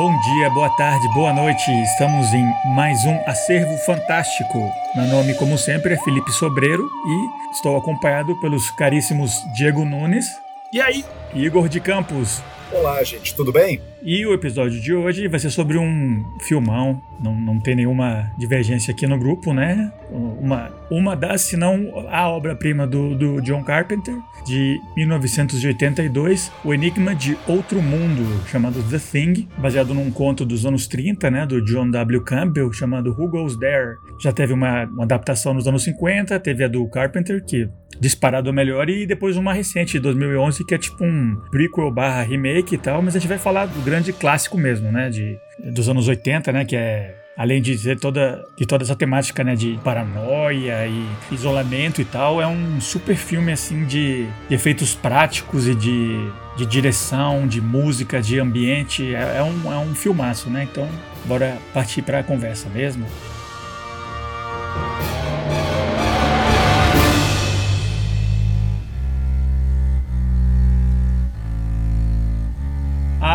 Bom dia, boa tarde, boa noite. Estamos em mais um Acervo Fantástico. Meu nome, como sempre, é Felipe Sobreiro e estou acompanhado pelos caríssimos Diego Nunes. E aí? Igor de Campos. Olá, gente, tudo bem? E o episódio de hoje vai ser sobre um filmão. Não, não tem nenhuma divergência aqui no grupo, né? Uma, uma das, se não a obra-prima do, do John Carpenter, de 1982, O Enigma de Outro Mundo, chamado The Thing, baseado num conto dos anos 30, né? Do John W. Campbell, chamado Who Goes There. Já teve uma, uma adaptação nos anos 50, teve a do Carpenter, que disparado melhor, e depois uma recente de 2011, que é tipo um prequel barra remake e tal, mas a gente vai falar do grande clássico mesmo, né? De, dos anos 80, né? Que é além de ter toda, de toda essa temática né, de paranoia e isolamento e tal, é um super filme assim de, de efeitos práticos e de, de direção, de música, de ambiente. É, é, um, é um filmaço, né? Então, bora partir para a conversa mesmo.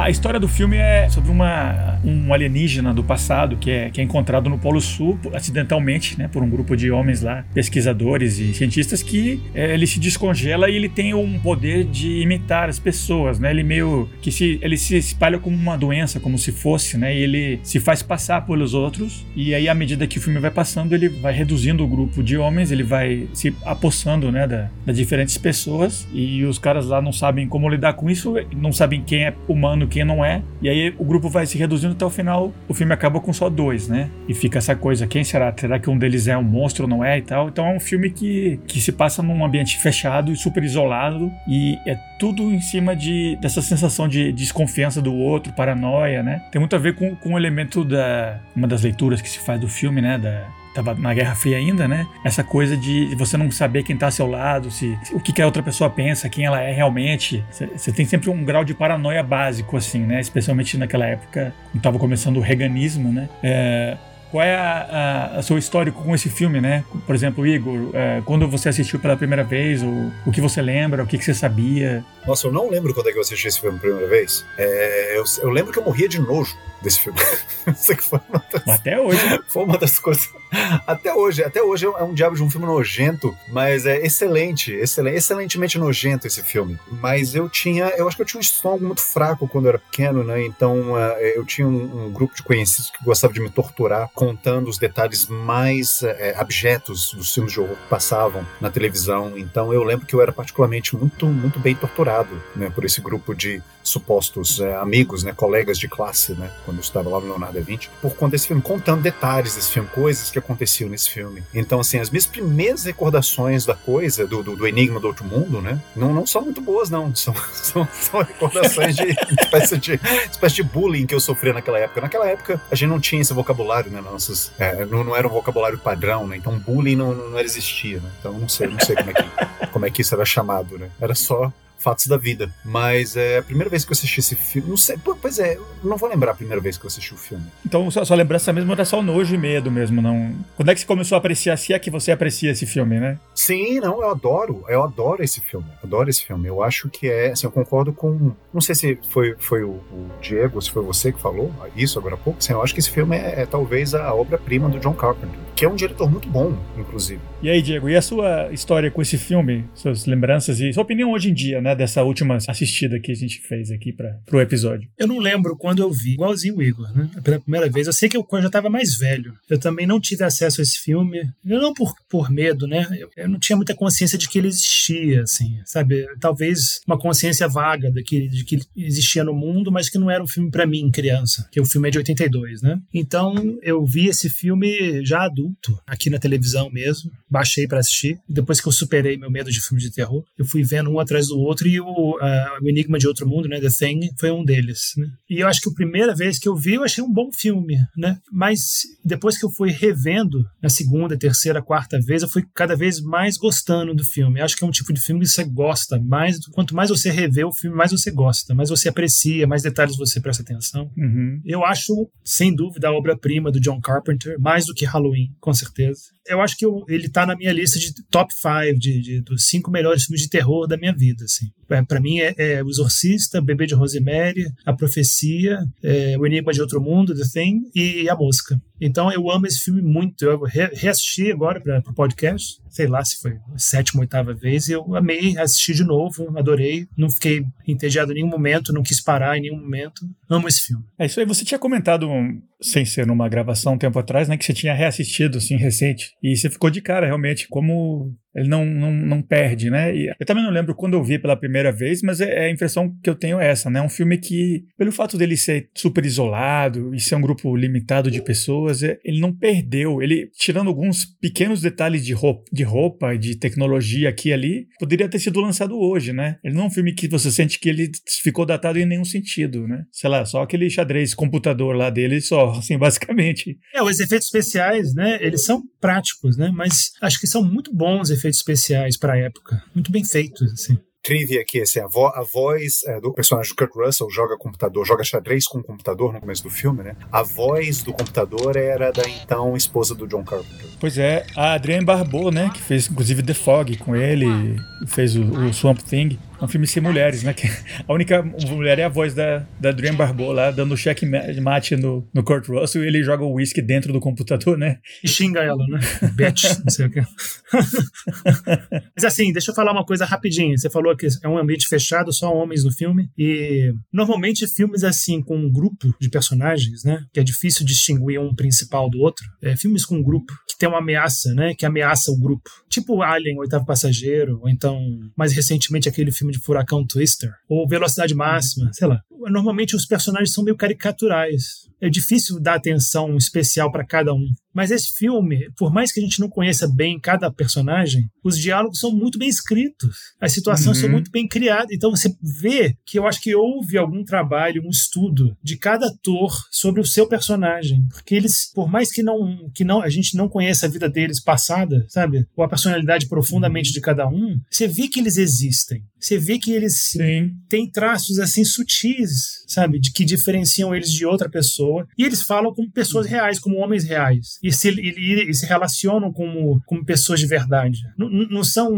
A história do filme é sobre uma, um alienígena do passado que é, que é encontrado no Polo Sul acidentalmente, né, por um grupo de homens lá, pesquisadores e cientistas, que é, ele se descongela e ele tem um poder de imitar as pessoas, né? Ele meio que se ele se espalha como uma doença, como se fosse, né? E ele se faz passar pelos outros e aí à medida que o filme vai passando, ele vai reduzindo o grupo de homens, ele vai se apossando, né, da, das diferentes pessoas e os caras lá não sabem como lidar com isso, não sabem quem é humano, quem não é. E aí o grupo vai se reduzindo até o final. O filme acaba com só dois, né? E fica essa coisa: quem será? Será que um deles é um monstro ou não é e tal? Então é um filme que, que se passa num ambiente fechado e super isolado. E é tudo em cima de, dessa sensação de desconfiança do outro, paranoia, né? Tem muito a ver com, com o elemento da. Uma das leituras que se faz do filme, né? Da, tava na Guerra Fria ainda, né? Essa coisa de você não saber quem tá ao seu lado, se o que, que a outra pessoa pensa, quem ela é realmente. Você tem sempre um grau de paranoia básico, assim, né? Especialmente naquela época, quando tava começando o reganismo, né? É, qual é a, a, a seu histórico com esse filme, né? Por exemplo, Igor, é, quando você assistiu pela primeira vez, o, o que você lembra, o que, que você sabia? Nossa, eu não lembro quando é que eu assisti esse filme pela primeira vez. É, eu, eu, lembro que eu morria de nojo desse filme. Isso que foi uma das, até hoje. Foi uma das coisas. Até hoje, até hoje é um diabo de um filme nojento, mas é excelente, excelente, excelentemente nojento esse filme. Mas eu tinha, eu acho que eu tinha um estômago muito fraco quando eu era pequeno, né? Então uh, eu tinha um, um, grupo de conhecidos que gostava de me torturar, contando os detalhes mais uh, abjetos dos filmes de horror que passavam na televisão. Então eu lembro que eu era particularmente muito, muito bem torturado, né? Por esse grupo de supostos uh, amigos, né? Colegas de classe, né? Quando eu estava lá no Leonardo da Vinci, por conta desse filme, contando detalhes desse filme, coisas que aconteciam nesse filme. Então, assim, as minhas primeiras recordações da coisa, do, do, do Enigma do Outro Mundo, né? Não, não são muito boas, não. São, são, são recordações de espécie, de espécie de bullying que eu sofria naquela época. Naquela época, a gente não tinha esse vocabulário, né? Nossos, é, não, não era um vocabulário padrão, né? Então, bullying não, não existia, né? Então, não sei, não sei como é que, como é que isso era chamado, né? Era só fatos da vida. Mas é a primeira vez que eu assisti esse filme. Não sei, pois é, não vou lembrar a primeira vez que eu assisti o filme. Então, sua, sua lembrança mesmo era só nojo e medo mesmo, não. Quando é que você começou a apreciar? Se é que você aprecia esse filme, né? Sim, não, eu adoro. Eu adoro esse filme. adoro esse filme. Eu acho que é. Assim, eu concordo com. Não sei se foi, foi o, o Diego, se foi você que falou isso agora há pouco. Assim, eu acho que esse filme é, é talvez a obra-prima do John Carpenter, que é um diretor muito bom, inclusive. E aí, Diego, e a sua história com esse filme? Suas lembranças e sua opinião hoje em dia, né? Dessa última assistida que a gente fez aqui para o episódio. Eu não lembro quando eu vi, igualzinho o Igor, né? Pela primeira vez. Eu sei que eu, quando eu já estava mais velho. Eu também não tive acesso a esse filme, não por, por medo, né? Eu, eu, não tinha muita consciência de que ele existia, assim, sabe? Talvez uma consciência vaga de que, de que existia no mundo, mas que não era um filme para mim, criança, que o filme é de 82, né? Então eu vi esse filme já adulto, aqui na televisão mesmo, baixei para assistir. Depois que eu superei meu medo de filme de terror, eu fui vendo um atrás do outro e o uh, O Enigma de Outro Mundo, né, The Thing, foi um deles. Né? E eu acho que a primeira vez que eu vi, eu achei um bom filme, né? Mas depois que eu fui revendo na segunda, terceira, quarta vez, eu fui cada vez mais gostando do filme. Eu acho que é um tipo de filme que você gosta mais. Quanto mais você revê o filme, mais você gosta, mais você aprecia, mais detalhes você presta atenção. Uhum. Eu acho, sem dúvida, a obra-prima do John Carpenter, mais do que Halloween, com certeza. Eu acho que eu, ele tá na minha lista de top 5 de, de, dos cinco melhores filmes de terror da minha vida, assim. É, para mim é, é, O Exorcista, Bebê de Rosemary, A Profecia, é, O Enigma de Outro Mundo, The Thing e A Mosca. Então eu amo esse filme muito. Eu re reassisti agora para o podcast, sei lá se foi a sétima, oitava vez, e eu amei assistir de novo, adorei. Não fiquei entediado em nenhum momento, não quis parar em nenhum momento. Amo esse filme. É isso aí. Você tinha comentado, sem ser numa gravação um tempo atrás, né, que você tinha reassistido, assim, recente. E você ficou de cara, realmente, como ele não, não, não perde, né? E eu também não lembro quando eu vi pela primeira vez, mas é, é, a impressão que eu tenho é essa, né? Um filme que, pelo fato dele ser super isolado e ser um grupo limitado de pessoas, é, ele não perdeu. Ele, tirando alguns pequenos detalhes de roupa, de roupa, de tecnologia aqui e ali, poderia ter sido lançado hoje, né? Ele não é um filme que você sente que ele ficou datado em nenhum sentido, né? Sei lá, só aquele xadrez computador lá dele só, assim, basicamente. É, os efeitos especiais, né? Eles são práticos, né? Mas acho que são muito bons efeitos efeitos especiais para a época. Muito bem feitos, assim trivia aqui, assim, a, vo a voz é, do personagem do Kurt Russell joga computador, joga xadrez com computador no começo do filme, né? A voz do computador era da então esposa do John Carpenter. Pois é, a Adrienne Barbeau, né, que fez inclusive The Fog com ele, fez o, o Swamp Thing. É um filme sem mulheres, né? Que a única mulher é a voz da, da Dream Barbeau lá, dando cheque mate no, no Kurt Russell e ele joga o whisky dentro do computador, né? E xinga ela, né? Bitch, não sei o que. Mas assim, deixa eu falar uma coisa rapidinho. Você falou que é um ambiente fechado, só homens no filme. E normalmente filmes assim, com um grupo de personagens, né? Que é difícil distinguir um principal do outro. É, filmes com um grupo que tem uma ameaça, né? Que ameaça o grupo. Tipo Alien, Oitavo Passageiro, ou então, mais recentemente, aquele filme filme de Furacão Twister, ou Velocidade Máxima, sei lá. Normalmente os personagens são meio caricaturais. É difícil dar atenção especial para cada um. Mas esse filme, por mais que a gente não conheça bem cada personagem, os diálogos são muito bem escritos, as situações uhum. são muito bem criadas. Então você vê que eu acho que houve algum trabalho, um estudo de cada ator sobre o seu personagem, porque eles, por mais que não que não a gente não conheça a vida deles passada, sabe, ou a personalidade profundamente de cada um, você vê que eles existem. Você vê que eles Sim. têm traços assim sutis, sabe, de que diferenciam eles de outra pessoa. E eles falam como pessoas reais, como homens reais e se, e, e se relacionam como, como pessoas de verdade. Não, não são.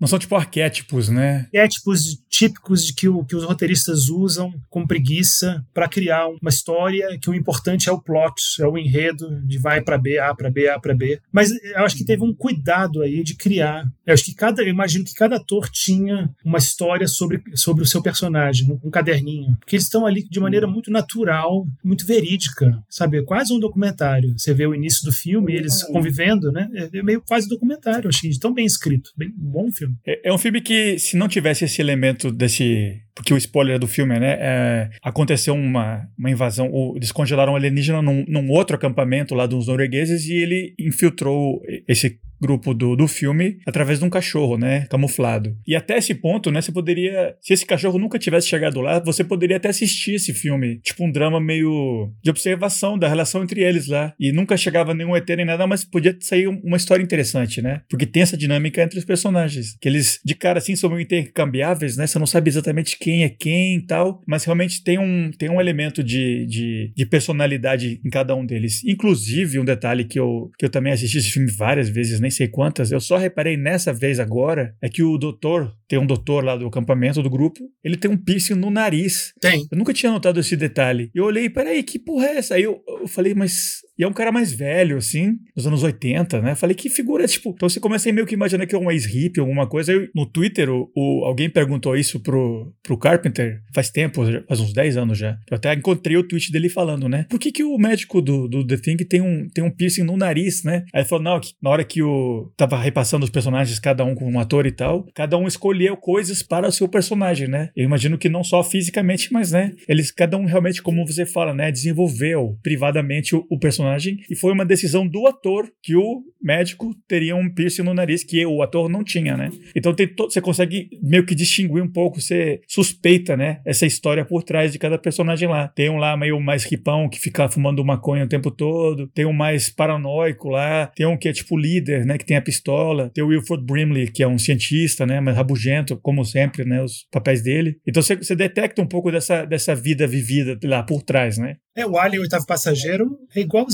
Não são tipo arquétipos, né? Arquétipos típicos de que, o, que os roteiristas usam com preguiça para criar uma história que o importante é o plot, é o enredo de vai para B, A para B, A para B. Mas eu acho que teve um cuidado aí de criar. Eu acho que cada, eu imagino que cada ator tinha uma história sobre, sobre o seu personagem, um, caderninho, porque eles estão ali de maneira muito natural, muito verídica, sabe? É quase um documentário. Você vê o início do filme, eles convivendo, né? É, é meio quase documentário, achei, tão bem escrito. Bem bom filme. É, é um filme que, se não tivesse esse elemento desse porque o spoiler do filme, né? É, aconteceu uma, uma invasão, ou eles congelaram um alienígena num, num outro acampamento lá dos noruegueses e ele infiltrou esse grupo do, do filme através de um cachorro, né, camuflado. E até esse ponto, né, você poderia, se esse cachorro nunca tivesse chegado lá, você poderia até assistir esse filme, tipo um drama meio de observação da relação entre eles lá. E nunca chegava nenhum ET nem nada, mas podia sair uma história interessante, né? Porque tem essa dinâmica entre os personagens, que eles de cara assim são meio intercambiáveis, né? Você não sabe exatamente quem é quem e tal, mas realmente tem um, tem um elemento de, de, de personalidade em cada um deles. Inclusive, um detalhe que eu, que eu também assisti esse filme várias vezes, nem sei quantas, eu só reparei nessa vez agora, é que o doutor, tem um doutor lá do acampamento do grupo, ele tem um piercing no nariz. Tem. Eu nunca tinha notado esse detalhe. Eu olhei, peraí, que porra é essa? Aí eu, eu falei, mas. E é um cara mais velho, assim, dos anos 80, né? Falei, que figura, tipo. Então você começa a meio que imaginar que é um ex-hippie, alguma coisa. Aí, no Twitter, o, o, alguém perguntou isso pro, pro Carpenter faz tempo, faz uns 10 anos já. Eu até encontrei o tweet dele falando, né? Por que, que o médico do, do The Thing tem um, tem um piercing no nariz, né? Aí ele falou, não, que na hora que o tava repassando os personagens, cada um com um ator e tal, cada um escolheu coisas para o seu personagem, né? Eu imagino que não só fisicamente, mas, né? Eles, cada um realmente, como você fala, né? Desenvolveu privadamente o, o personagem e foi uma decisão do ator que o médico teria um piercing no nariz que o ator não tinha, né? Então tem você consegue meio que distinguir um pouco, você suspeita, né? Essa história por trás de cada personagem lá. Tem um lá meio mais ripão que fica fumando maconha o tempo todo, tem um mais paranoico lá, tem um que é tipo líder, né? Que tem a pistola, tem o Wilford Brimley, que é um cientista, né? Mas rabugento, como sempre, né? Os papéis dele. Então você, você detecta um pouco dessa, dessa vida vivida lá por trás, né? É, o Alien, o oitavo passageiro, é igualzinho,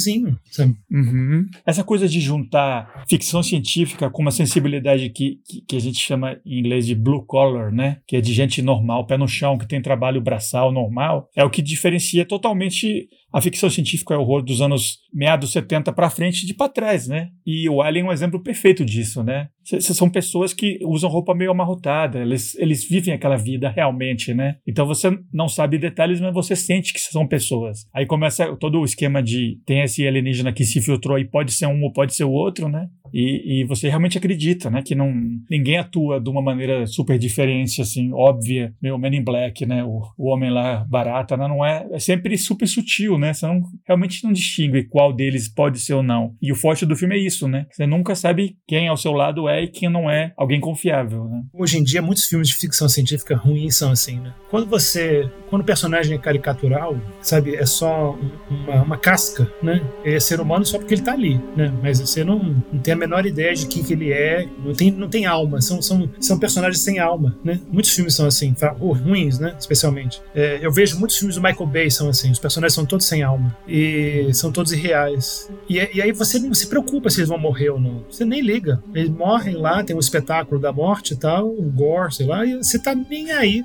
sabe? Uhum. Essa coisa de juntar ficção científica com uma sensibilidade que, que, que, a gente chama em inglês de blue collar, né? Que é de gente normal, pé no chão, que tem trabalho braçal normal, é o que diferencia totalmente a ficção científica é o horror dos anos meados 70 para frente de para trás, né? E o Alien é um exemplo perfeito disso, né? São pessoas que usam roupa meio amarrotada, eles, eles vivem aquela vida realmente, né? Então você não sabe detalhes, mas você sente que são pessoas. Aí começa todo o esquema de tem esse alienígena que se filtrou e pode ser um ou pode ser o outro, né? E, e, você realmente acredita, né? Que não, ninguém atua de uma maneira super diferente, assim, óbvia, meio Men in Black, né? O, o homem lá barata, né? Não é, é sempre super sutil, né? Você não, realmente não distingue qual deles pode ser ou não. E o forte do filme é isso, né? Você nunca sabe quem ao seu lado é e quem não é alguém confiável, né? Hoje em dia, muitos filmes de ficção científica ruins são assim, né? Quando você, quando o personagem é caricatural, sabe, é só uma, uma casca, né? Ele é ser humano só porque ele tá ali, né? Mas você não, não tem a menor ideia de quem que ele é, não tem, não tem alma, são, são, são personagens sem alma, né? Muitos filmes são assim, ruins, né? Especialmente. É, eu vejo muitos filmes do Michael Bay são assim, os personagens são todos sem alma e são todos irreais. E, e aí você não se preocupa se eles vão morrer ou não, você nem liga. Eles morrem lá, tem um espetáculo da morte e tal, o gore, sei lá, e você tá nem aí.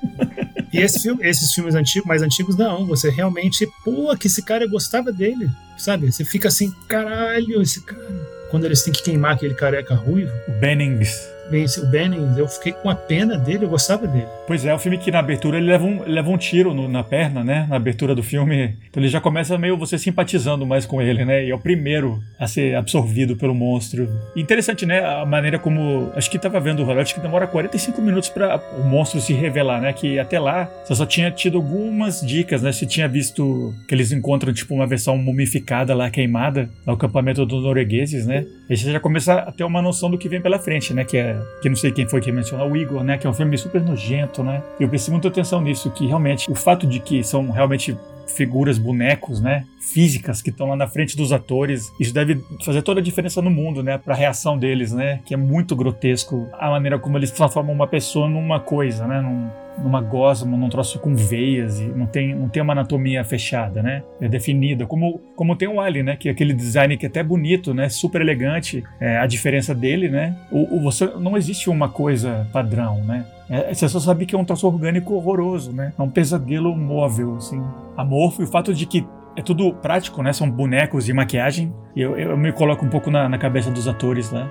E esse filme, esses filmes antigos, mais antigos, não. Você realmente, pô, que esse cara gostava dele, sabe? Você fica assim, caralho, esse cara quando eles têm que queimar aquele careca ruivo. O Bennings o Benning, eu fiquei com a pena dele, eu gostava dele. Pois é, é um filme que na abertura ele leva um, leva um tiro no, na perna, né? Na abertura do filme. Então ele já começa meio você simpatizando mais com ele, né? E é o primeiro a ser absorvido pelo monstro. interessante, né? A maneira como. Acho que tava vendo o relógio que demora 45 minutos para o monstro se revelar, né? Que até lá você só tinha tido algumas dicas, né? Você tinha visto que eles encontram, tipo, uma versão mumificada lá, queimada, no acampamento dos noruegueses, né? E você já começa a ter uma noção do que vem pela frente, né? Que é que não sei quem foi que mencionou, o Igor, né? Que é um filme super nojento, né? Eu prestei muita atenção nisso, que realmente o fato de que são realmente figuras, bonecos, né? Físicas que estão lá na frente dos atores. Isso deve fazer toda a diferença no mundo, né? Pra reação deles, né? Que é muito grotesco a maneira como eles transformam uma pessoa numa coisa, né? Num, numa gosma, num troço com veias e não tem, não tem uma anatomia fechada, né? É definida. Como, como tem o Alien, né? Que é aquele design que é até bonito, né? Super elegante. É, a diferença dele, né? O, o, você, não existe uma coisa padrão, né? É, você só sabe que é um troço orgânico horroroso, né? É um pesadelo móvel, assim. Amorfo e o fato de que é tudo prático, né? São bonecos e maquiagem. Eu, eu me coloco um pouco na, na cabeça dos atores lá.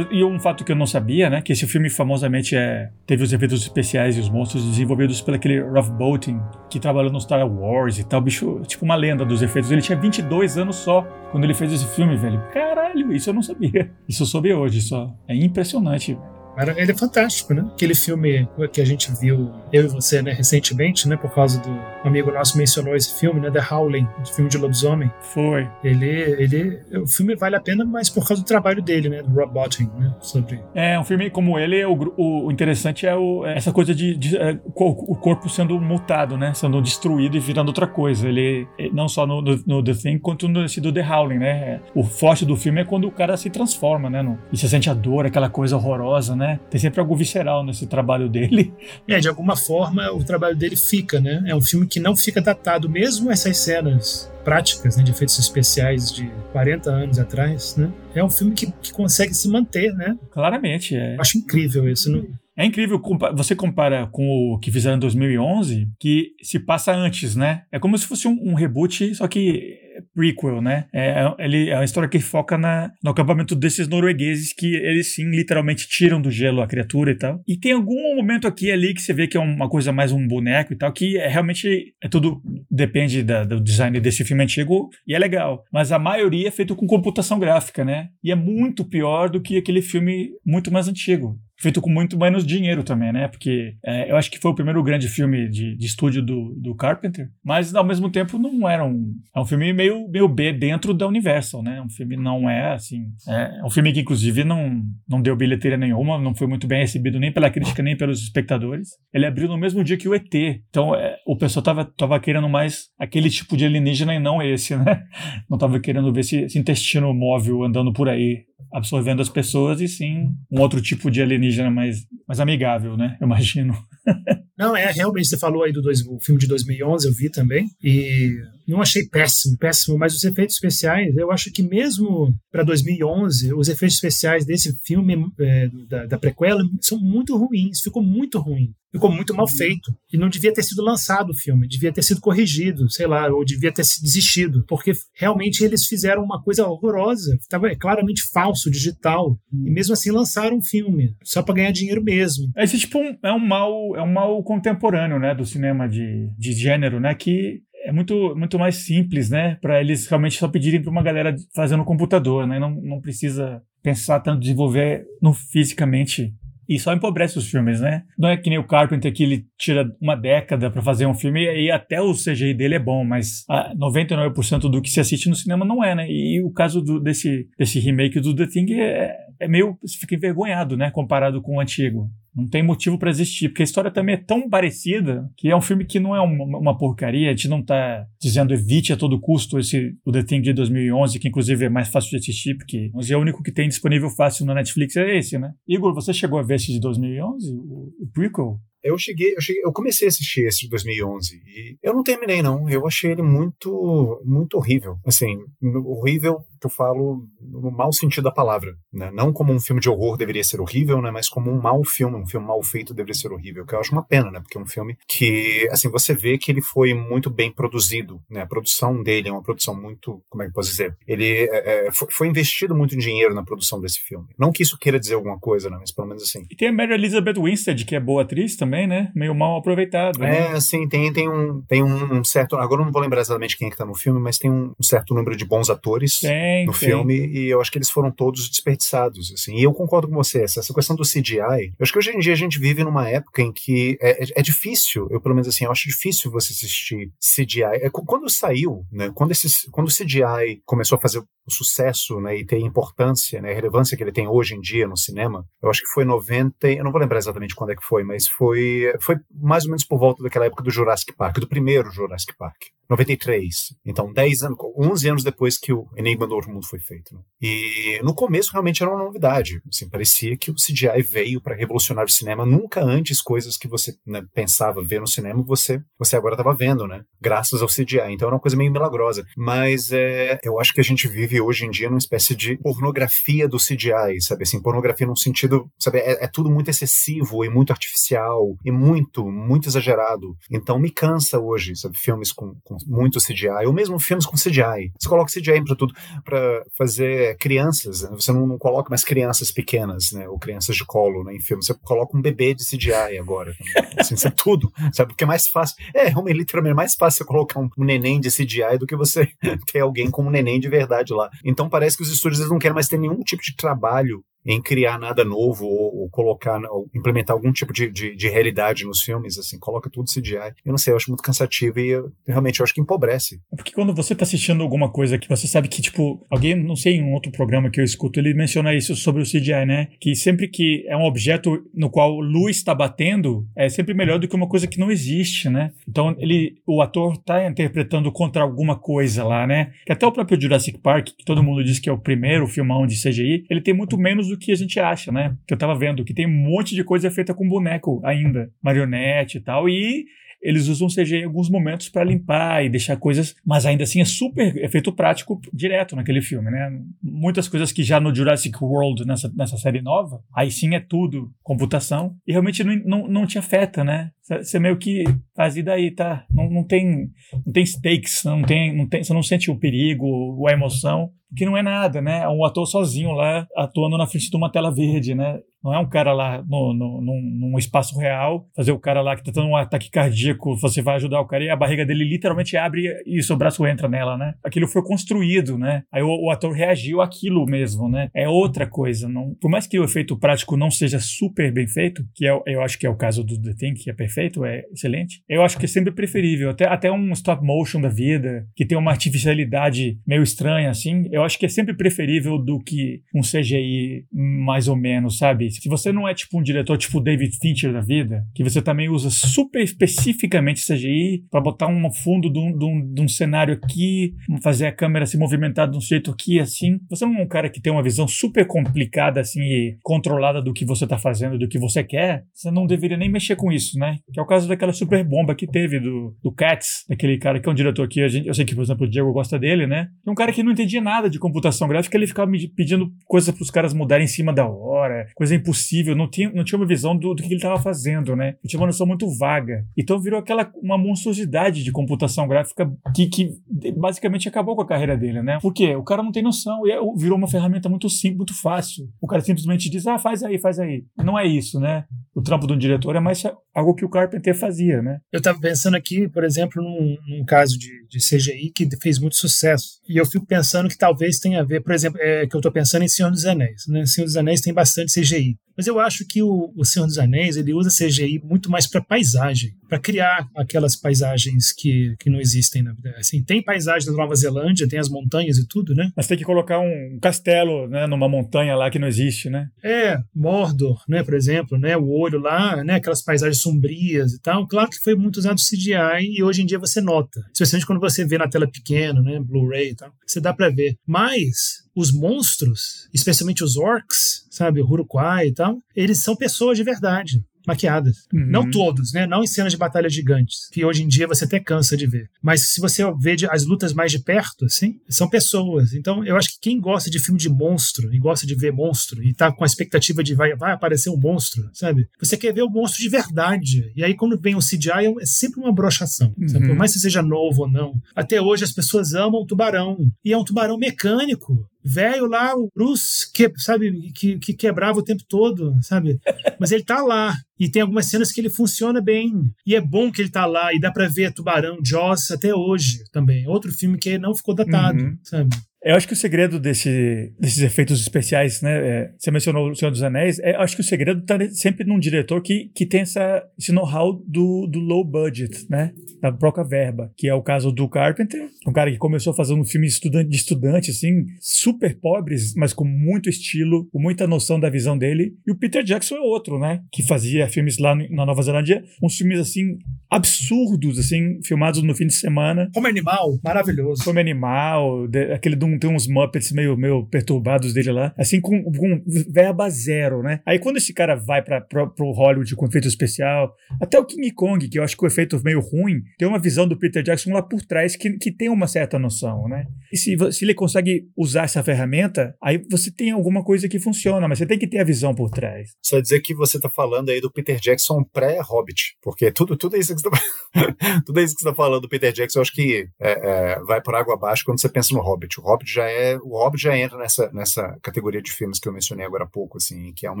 E, um fato que eu não sabia, né? Que esse filme famosamente é, teve os efeitos especiais e os monstros desenvolvidos pelo aquele Ralph Bolton, que trabalhou no Star Wars e tal. Bicho, tipo uma lenda dos efeitos. Ele tinha 22 anos só quando ele fez esse filme, velho. Caralho, isso eu não sabia. Isso eu soube hoje só. É impressionante, velho. Ele é fantástico, né? Aquele filme que a gente viu, eu e você, né, recentemente, né? Por causa do um amigo nosso mencionou esse filme, né? The Howling, filme de lobisomem. Foi. Ele, ele, o filme vale a pena, mas por causa do trabalho dele, né? Do Rob Bottin, né? Sobre. É, um filme como ele, o, o, interessante é o, essa coisa de, de é, o corpo sendo mutado, né? Sendo destruído e virando outra coisa. Ele, não só no, no, no The Thing, quanto no do The Howling, né? O forte do filme é quando o cara se transforma, né? No, e você sente a dor, aquela coisa horrorosa, né? Né? Tem sempre algo visceral nesse trabalho dele. É, de alguma forma o trabalho dele fica, né? É um filme que não fica datado, mesmo essas cenas práticas, né, de efeitos especiais de 40 anos atrás, né? É um filme que, que consegue se manter, né? Claramente, é. Acho incrível isso. Não... É incrível, você compara com o que fizeram em 2011, que se passa antes, né? É como se fosse um, um reboot, só que prequel, né? É, ele, é uma história que foca na, no acampamento desses noruegueses que eles sim, literalmente tiram do gelo a criatura e tal. E tem algum momento aqui ali que você vê que é uma coisa mais um boneco e tal, que é realmente é tudo depende da, do design desse filme antigo e é legal. Mas a maioria é feito com computação gráfica, né? E é muito pior do que aquele filme muito mais antigo feito com muito menos dinheiro também, né? Porque é, eu acho que foi o primeiro grande filme de, de estúdio do, do Carpenter, mas ao mesmo tempo não era um. É um filme meio, meio B dentro da Universal, né? Um filme não é assim. É, é um filme que, inclusive, não, não deu bilheteria nenhuma, não foi muito bem recebido nem pela crítica, nem pelos espectadores. Ele abriu no mesmo dia que o ET. Então é, o pessoal tava, tava querendo mais aquele tipo de alienígena e não esse, né? Não tava querendo ver esse, esse intestino móvel andando por aí absorvendo as pessoas e sim um outro tipo de alienígena mais, mais amigável, né? Eu imagino. Não, é realmente, você falou aí do dois, o filme de 2011, eu vi também, e não achei péssimo, péssimo, mas os efeitos especiais, eu acho que mesmo para 2011, os efeitos especiais desse filme é, da, da prequela são muito ruins, ficou muito ruim ficou muito mal feito. E não devia ter sido lançado o filme, devia ter sido corrigido, sei lá, ou devia ter sido desistido, porque realmente eles fizeram uma coisa horrorosa, estava claramente falso, digital, e mesmo assim lançaram um filme, só para ganhar dinheiro mesmo. Esse tipo é um mal, é um mal contemporâneo, né, do cinema de, de gênero, né, que é muito, muito mais simples, né? Para eles realmente só pedirem para uma galera fazer no computador, né? Não, não precisa pensar tanto desenvolver no fisicamente e só empobrece os filmes, né? Não é que nem o Carpenter que ele tira uma década para fazer um filme e até o CGI dele é bom, mas 99% do que se assiste no cinema não é, né? E o caso do, desse, desse remake do The Thing é, é meio. Fica envergonhado, né? Comparado com o antigo. Não tem motivo para existir, porque a história também é tão parecida que é um filme que não é uma, uma, porcaria. A gente não tá dizendo evite a todo custo esse o The Thing de 2011, que inclusive é mais fácil de assistir, porque é o único que tem disponível fácil na Netflix é esse, né? Igor, você chegou a ver esse de 2011, o, o prequel? Eu cheguei, eu cheguei, eu comecei a assistir esse de 2011 e eu não terminei não. Eu achei ele muito, muito horrível. Assim, horrível que eu falo no mau sentido da palavra, né? Não como um filme de horror deveria ser horrível, né? Mas como um mau filme, um filme mal feito deveria ser horrível, que eu acho uma pena, né? Porque é um filme que, assim, você vê que ele foi muito bem produzido, né? A produção dele é uma produção muito, como é que eu posso dizer? Ele é, é, foi, investido muito dinheiro na produção desse filme. Não que isso queira dizer alguma coisa, né? Mas pelo menos assim. E tem a Mary Elizabeth Winstead, que é boa atriz também, né? Meio mal aproveitado. Né? É, sim, tem, tem, um, tem um certo. Agora eu não vou lembrar exatamente quem é que tá no filme, mas tem um certo número de bons atores tem, no tem. filme e eu acho que eles foram todos desperdiçados, assim. E eu concordo com você, essa, essa questão do CGI, eu acho que hoje em dia a gente vive numa época em que é, é, é difícil, eu pelo menos assim, eu acho difícil você assistir CGI. É, quando saiu, né, quando, esses, quando o CGI começou a fazer o sucesso, né, e ter importância, né, a relevância que ele tem hoje em dia no cinema, eu acho que foi 90, eu não vou lembrar exatamente quando é que foi, mas foi, foi mais ou menos por volta daquela época do Jurassic Park, do primeiro Jurassic Park. 93. Então, 10 anos, 11 anos depois que o Enigma do Outro Mundo foi feito. Né? E no começo realmente era uma novidade. Assim, parecia que o CGI veio para revolucionar o cinema. Nunca antes coisas que você né, pensava ver no cinema, você, você agora estava vendo, né? Graças ao CGI. Então era uma coisa meio milagrosa. Mas é, eu acho que a gente vive hoje em dia numa espécie de pornografia do CGI, sabe? Assim, pornografia num sentido, sabe? É, é tudo muito excessivo e muito artificial e muito, muito exagerado. Então me cansa hoje, sabe? Filmes com, com muito CGI, ou mesmo filmes com CGI. Você coloca CGI para tudo, para fazer crianças, né? você não, não, coloca mais crianças pequenas, né, ou crianças de colo, né, em filme, você coloca um bebê de CGI agora, assim, isso é tudo, sabe, porque é mais fácil, é, realmente, literalmente, é mais fácil você colocar um, um, neném de CGI do que você ter alguém com um neném de verdade lá. Então parece que os estúdios não querem mais ter nenhum tipo de trabalho em criar nada novo ou, ou colocar, ou implementar algum tipo de, de, de, realidade nos filmes, assim, coloca tudo CGI. Eu não sei, eu acho muito cansativo e eu, realmente eu acho que empobrece. É porque quando você tá assistindo alguma coisa que você sabe que, tipo, alguém, não sei, em um outro programa que eu escuto, ele menciona isso sobre o CGI, né? Que sempre que é um objeto no qual luz está batendo, é sempre melhor do que uma coisa que não existe, né? Então, ele, o ator tá interpretando contra alguma coisa lá, né? Que até o próprio Jurassic Park, que todo mundo diz que é o primeiro filmão de CGI, ele tem muito menos do que a gente acha, né? Que eu tava vendo, que tem um monte de coisa feita com boneco ainda, marionete e tal, e eles usam CG em alguns momentos para limpar e deixar coisas, mas ainda assim é super efeito prático direto naquele filme, né? Muitas coisas que já no Jurassic World, nessa, nessa série nova, aí sim é tudo computação, e realmente não, não, não te afeta, né? Você meio que faz e daí, tá? Não, não tem não tem stakes, não tem, não tem, você não sente o perigo a emoção, que não é nada, né? É um ator sozinho lá atuando na frente de uma tela verde, né? Não é um cara lá no, no, num, num, espaço real, fazer o cara lá que tá tendo um ataque cardíaco, você vai ajudar o cara e a barriga dele literalmente abre e seu braço entra nela, né? Aquilo foi construído, né? Aí o, o ator reagiu àquilo mesmo, né? É outra coisa. Não, por mais que o efeito prático não seja super bem feito, que é, eu acho que é o caso do The Thing, que é perfeito, é excelente, eu acho que é sempre preferível. Até, até um stop motion da vida, que tem uma artificialidade meio estranha, assim, eu acho que é sempre preferível do que um CGI mais ou menos, sabe? Se você não é tipo um diretor tipo David Fincher da vida, que você também usa super especificamente CGI para botar um fundo de um, de, um, de um, cenário aqui, fazer a câmera se movimentar de um jeito aqui, assim. Você não é um cara que tem uma visão super complicada, assim, e controlada do que você tá fazendo, do que você quer. Você não deveria nem mexer com isso, né? Que é o caso daquela super bomba que teve do, do Cats, daquele cara que é um diretor que a gente, eu sei que, por exemplo, o Diego gosta dele, né? É um cara que não entendia nada de computação gráfica, ele ficava pedindo coisas para os caras mudarem em cima da hora, coisa impossível, não tinha, não tinha uma visão do, do que ele estava fazendo, né? Ele tinha uma noção muito vaga. Então virou aquela uma monstruosidade de computação gráfica que, que basicamente acabou com a carreira dele, né? Por quê? O cara não tem noção e é, virou uma ferramenta muito simples, muito fácil. O cara simplesmente diz, ah, faz aí, faz aí. Não é isso, né? O trampo de um diretor é mais algo que o Carpenter fazia, né? Eu estava pensando aqui, por exemplo, num, num caso de, de, CGI que fez muito sucesso. E eu fico pensando que talvez tenha a ver, por exemplo, é, que eu estou pensando em Senhor dos Anéis. Né? Senhor dos Anéis tem bastante CGI. Mas eu acho que o, o Senhor dos Anéis ele usa CGI muito mais para paisagem, para criar aquelas paisagens que, que não existem na vida. Assim, tem paisagem da Nova Zelândia, tem as montanhas e tudo, né? Mas tem que colocar um castelo, né, numa montanha lá que não existe, né? É, Mordor, né, por exemplo, né, o olho lá, né, aquelas paisagens sombrias e tal. Claro que foi muito usado CGI e hoje em dia você nota, especialmente quando você vê na tela pequena, né, Blu-ray e tal, você dá para ver. Mas os monstros, especialmente os orcs, sabe, o Uruguai e tal, eles são pessoas de verdade maquiadas. Uhum. Não todos, né? Não em cenas de batalha gigantes, que hoje em dia você até cansa de ver. Mas se você vê as lutas mais de perto, assim, são pessoas. Então, eu acho que quem gosta de filme de monstro e gosta de ver monstro e tá com a expectativa de vai, vai aparecer um monstro, sabe? Você quer ver o monstro de verdade. E aí, quando vem o CGI, é sempre uma brochação. Uhum. Por mais que seja novo ou não. Até hoje as pessoas amam o tubarão. E é um tubarão mecânico velho lá, o Bruce, que, sabe, que, que quebrava o tempo todo, sabe? Mas ele tá lá. E tem algumas cenas que ele funciona bem. E é bom que ele tá lá. E dá pra ver Tubarão, Joss até hoje também. Outro filme que não ficou datado, uhum. sabe? Eu acho que o segredo desse, desses efeitos especiais, né? É, você mencionou o Senhor dos Anéis. É, acho que o segredo está sempre num diretor que, que tem essa, esse know-how do, do low budget, né? Da pouca verba, que é o caso do Carpenter, um cara que começou fazendo um filme de estudante, de estudante, assim, super pobres, mas com muito estilo, com muita noção da visão dele. E o Peter Jackson é outro, né? Que fazia filmes lá na Nova Zelândia, uns filmes, assim, absurdos, assim, filmados no fim de semana. Como Animal, maravilhoso. Como Animal, de, aquele de tem uns Muppets meio, meio perturbados dele lá, assim, com, com verba zero, né? Aí quando esse cara vai pra, pra, pro Hollywood com efeito especial, até o King Kong, que eu acho que o efeito meio ruim, tem uma visão do Peter Jackson lá por trás que, que tem uma certa noção, né? E se, se ele consegue usar essa ferramenta, aí você tem alguma coisa que funciona, mas você tem que ter a visão por trás. Vai dizer que você tá falando aí do Peter Jackson pré-Hobbit, porque tudo, tudo isso que você tá, tudo isso que você tá falando do Peter Jackson, eu acho que é, é, vai por água abaixo quando você pensa no Hobbit. O Hobbit Hobbit já é. O Hobbit já entra nessa, nessa categoria de filmes que eu mencionei agora há pouco, assim, que é um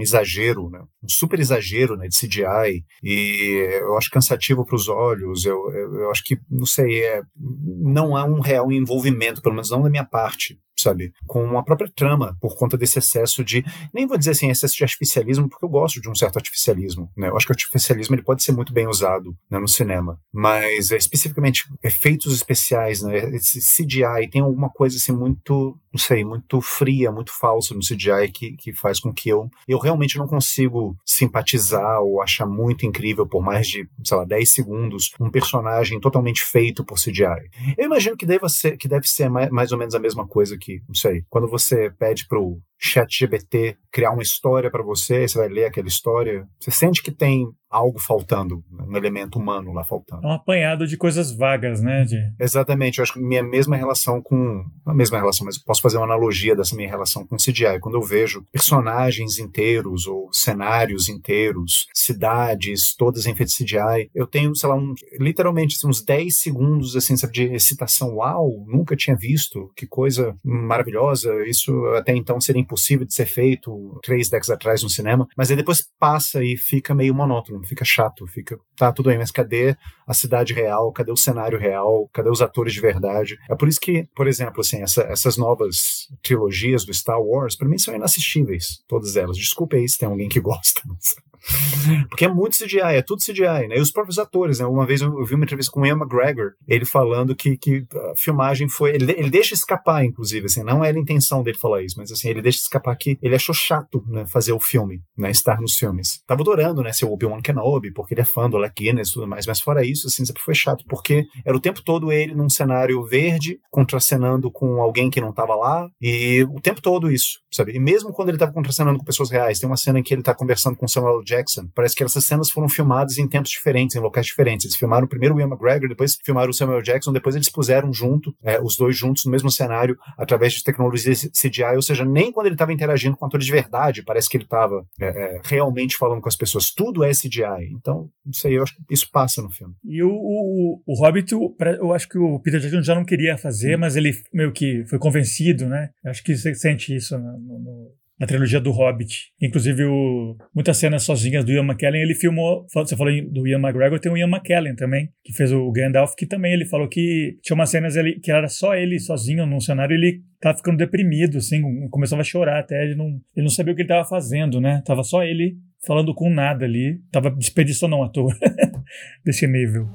exagero, né? Um super exagero né, de CGI. E eu acho cansativo para os olhos. Eu, eu, eu, acho que, não sei, é, não há um real envolvimento, pelo menos não da minha parte sabe? Com a própria trama, por conta desse excesso de. Nem vou dizer assim, excesso de artificialismo, porque eu gosto de um certo artificialismo, né? Eu acho que o artificialismo ele pode ser muito bem usado né, no cinema, mas é, especificamente efeitos especiais, né? Esse CGI tem alguma coisa assim muito não sei, muito fria, muito falsa no CGI que, que faz com que eu, eu realmente não consigo simpatizar ou achar muito incrível por mais de, sei lá, 10 segundos um personagem totalmente feito por CGI. Eu imagino que deve ser, que deve ser mais, mais ou menos a mesma coisa que, não sei, quando você pede pro chat GBT criar uma história para você, você vai ler aquela história, você sente que tem algo faltando, um elemento humano lá faltando. É um apanhado de coisas vagas, né? De... Exatamente, eu acho que minha mesma relação com. A mesma relação, mas posso fazer uma analogia dessa minha relação com CGI. Quando eu vejo personagens inteiros ou cenários inteiros, cidades, todas em feito CGI, eu tenho, sei lá, um, literalmente assim, uns 10 segundos assim, sabe, de excitação. Uau, nunca tinha visto, que coisa maravilhosa. Isso até então seria impossível de ser feito três décadas atrás no cinema, mas aí depois passa e fica meio monótono fica chato, fica, tá, tudo bem, mas cadê a cidade real, cadê o cenário real, cadê os atores de verdade? É por isso que, por exemplo, assim, essa, essas novas trilogias do Star Wars, para mim são inassistíveis, todas elas. Desculpe aí se tem alguém que gosta. Mas... Porque é muito CGI, é tudo CGI, né? E os próprios atores, né? Uma vez eu, vi uma entrevista com o Ian McGregor, ele falando que, que a filmagem foi. Ele, ele deixa escapar, inclusive, assim, não era a intenção dele falar isso, mas assim, ele deixa escapar que ele achou chato, né? Fazer o filme, né? Estar nos filmes. Tava adorando, né? Ser o Obi-Wan Kenobi, porque ele é fã do Alec Guinness e tudo mais, mas fora isso, assim, sempre foi chato, porque era o tempo todo ele num cenário verde, contracenando com alguém que não tava lá, e o tempo todo isso, sabe? E mesmo quando ele tava contracenando com pessoas reais, tem uma cena em que ele tá conversando com Samuel Jackson Jackson. Parece que essas cenas foram filmadas em tempos diferentes, em locais diferentes. Eles filmaram primeiro o Ian McGregor, depois filmaram o Samuel Jackson, depois eles puseram junto, é, os dois juntos no mesmo cenário, através de tecnologia CGI, ou seja, nem quando ele estava interagindo com atores de verdade, parece que ele estava é, é, realmente falando com as pessoas. Tudo é CGI. Então, isso aí, eu acho que isso passa no filme. E o, o, o Hobbit, eu acho que o Peter Jackson já não queria fazer, mas ele meio que foi convencido, né? Eu acho que você sente isso no, no na trilogia do Hobbit. Inclusive, o, muitas cenas sozinhas do Ian McKellen, ele filmou. Você falou do Ian McGregor, tem o Ian McKellen também, que fez o Gandalf, que também ele falou que tinha umas cenas ali, que era só ele sozinho num cenário, ele tava ficando deprimido, assim, começava a chorar até, ele não, ele não sabia o que ele tava fazendo, né? Tava só ele falando com nada ali, tava desperdiçando um ator desse nível.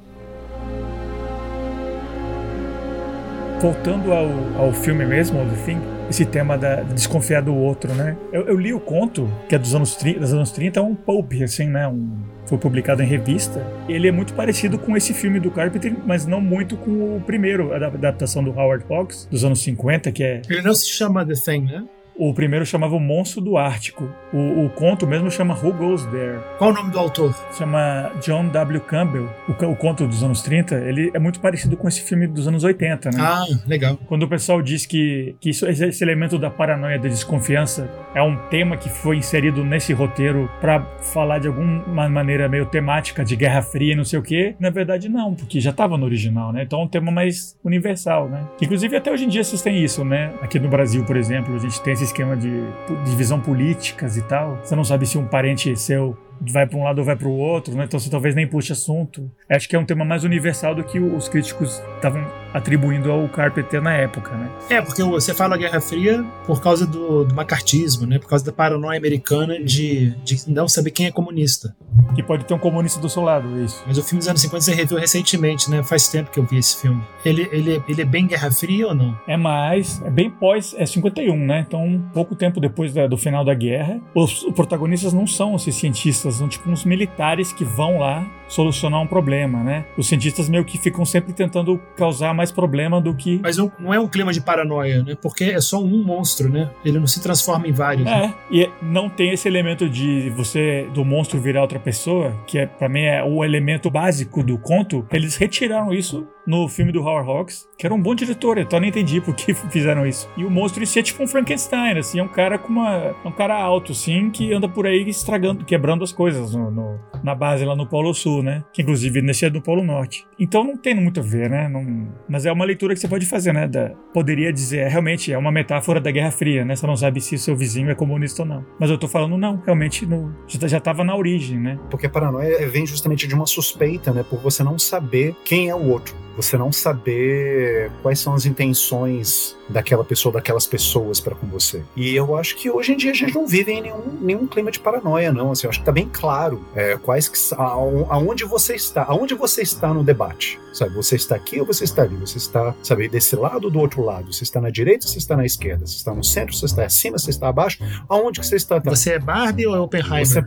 Voltando ao, ao filme mesmo, ao The Thing, esse tema da de desconfiar do outro, né? Eu, eu, li o conto, que é dos anos 30, dos anos 30 é um pulp, assim, né? Um, foi publicado em revista. Ele é muito parecido com esse filme do Carpenter, mas não muito com o primeiro, a adaptação do Howard Hawks, dos anos 50, que é... Ele não se chama The Thing, né? O primeiro chamava O Monstro do Ártico. O, o, conto mesmo chama Who Goes There. Qual o nome do autor? Chama John W. Campbell. O, o, conto dos anos 30, ele é muito parecido com esse filme dos anos 80, né? Ah, legal. Quando o pessoal diz que, que isso, esse elemento da paranoia, da desconfiança, é um tema que foi inserido nesse roteiro para falar de alguma maneira meio temática de Guerra Fria e não sei o quê, na verdade não, porque já estava no original, né? Então é um tema mais universal, né? Inclusive até hoje em dia vocês têm isso, né? Aqui no Brasil, por exemplo, a gente tem esses esquema de divisão políticas e tal. Você não sabe se um parente seu vai para um lado ou vai para o outro, né? então você talvez nem puxe assunto. Acho que é um tema mais universal do que os críticos estavam atribuindo ao Carpenter na época, né? É, porque você fala Guerra Fria por causa do, do macartismo, né? Por causa da paranoia americana de, de não saber quem é comunista. Que pode ter um comunista do seu lado, isso. Mas o filme dos anos 50 você reviu recentemente, né? Faz tempo que eu vi esse filme. Ele, ele, ele é bem Guerra Fria ou não? É mais, é bem pós, é 51, né? Então, pouco tempo depois da, do final da guerra, os, os protagonistas não são esses cientistas cientistas, são tipo uns militares que vão lá solucionar um problema, né? Os cientistas meio que ficam sempre tentando causar mais problema do que. Mas não é um clima de paranoia, né? Porque é só um monstro, né? Ele não se transforma em vários. É, né? e não tem esse elemento de você, do monstro virar outra pessoa, que é, para mim é o elemento básico do conto. Eles retiraram isso no filme do Howard Hawks, que era um bom diretor, eu então nem entendi por que fizeram isso. E o monstro em si é tipo um Frankenstein, assim, é um cara com uma. É um cara alto, assim, que anda por aí estragando, quebrando as coisas no, no, na base lá no Polo Sul, né? Que inclusive nesse é do Polo Norte. Então não tem muito a ver, né? Não, mas é uma leitura que você pode fazer, né? Da, poderia dizer, é, realmente é uma metáfora da Guerra Fria, né? Você não sabe se seu vizinho é comunista ou não. Mas eu tô falando, não, realmente no, já, já tava na origem, né? Porque a paranoia vem justamente de uma suspeita, né? Por você não saber quem é o outro. Você não saber quais são as intenções daquela pessoa, daquelas pessoas para com você. E eu acho que hoje em dia a gente não vive em nenhum, nenhum clima de paranoia, não. Assim, eu acho que tá bem claro é, quais que, aonde você está, aonde você está no debate. Sabe, você está aqui ou você está ali? Você está, sabe, desse lado ou do outro lado? Você está na direita ou você está na esquerda? Você está no centro, você está acima, você está abaixo? Aonde que você está? Você é Barbie ou é Oppenheimer? Você, é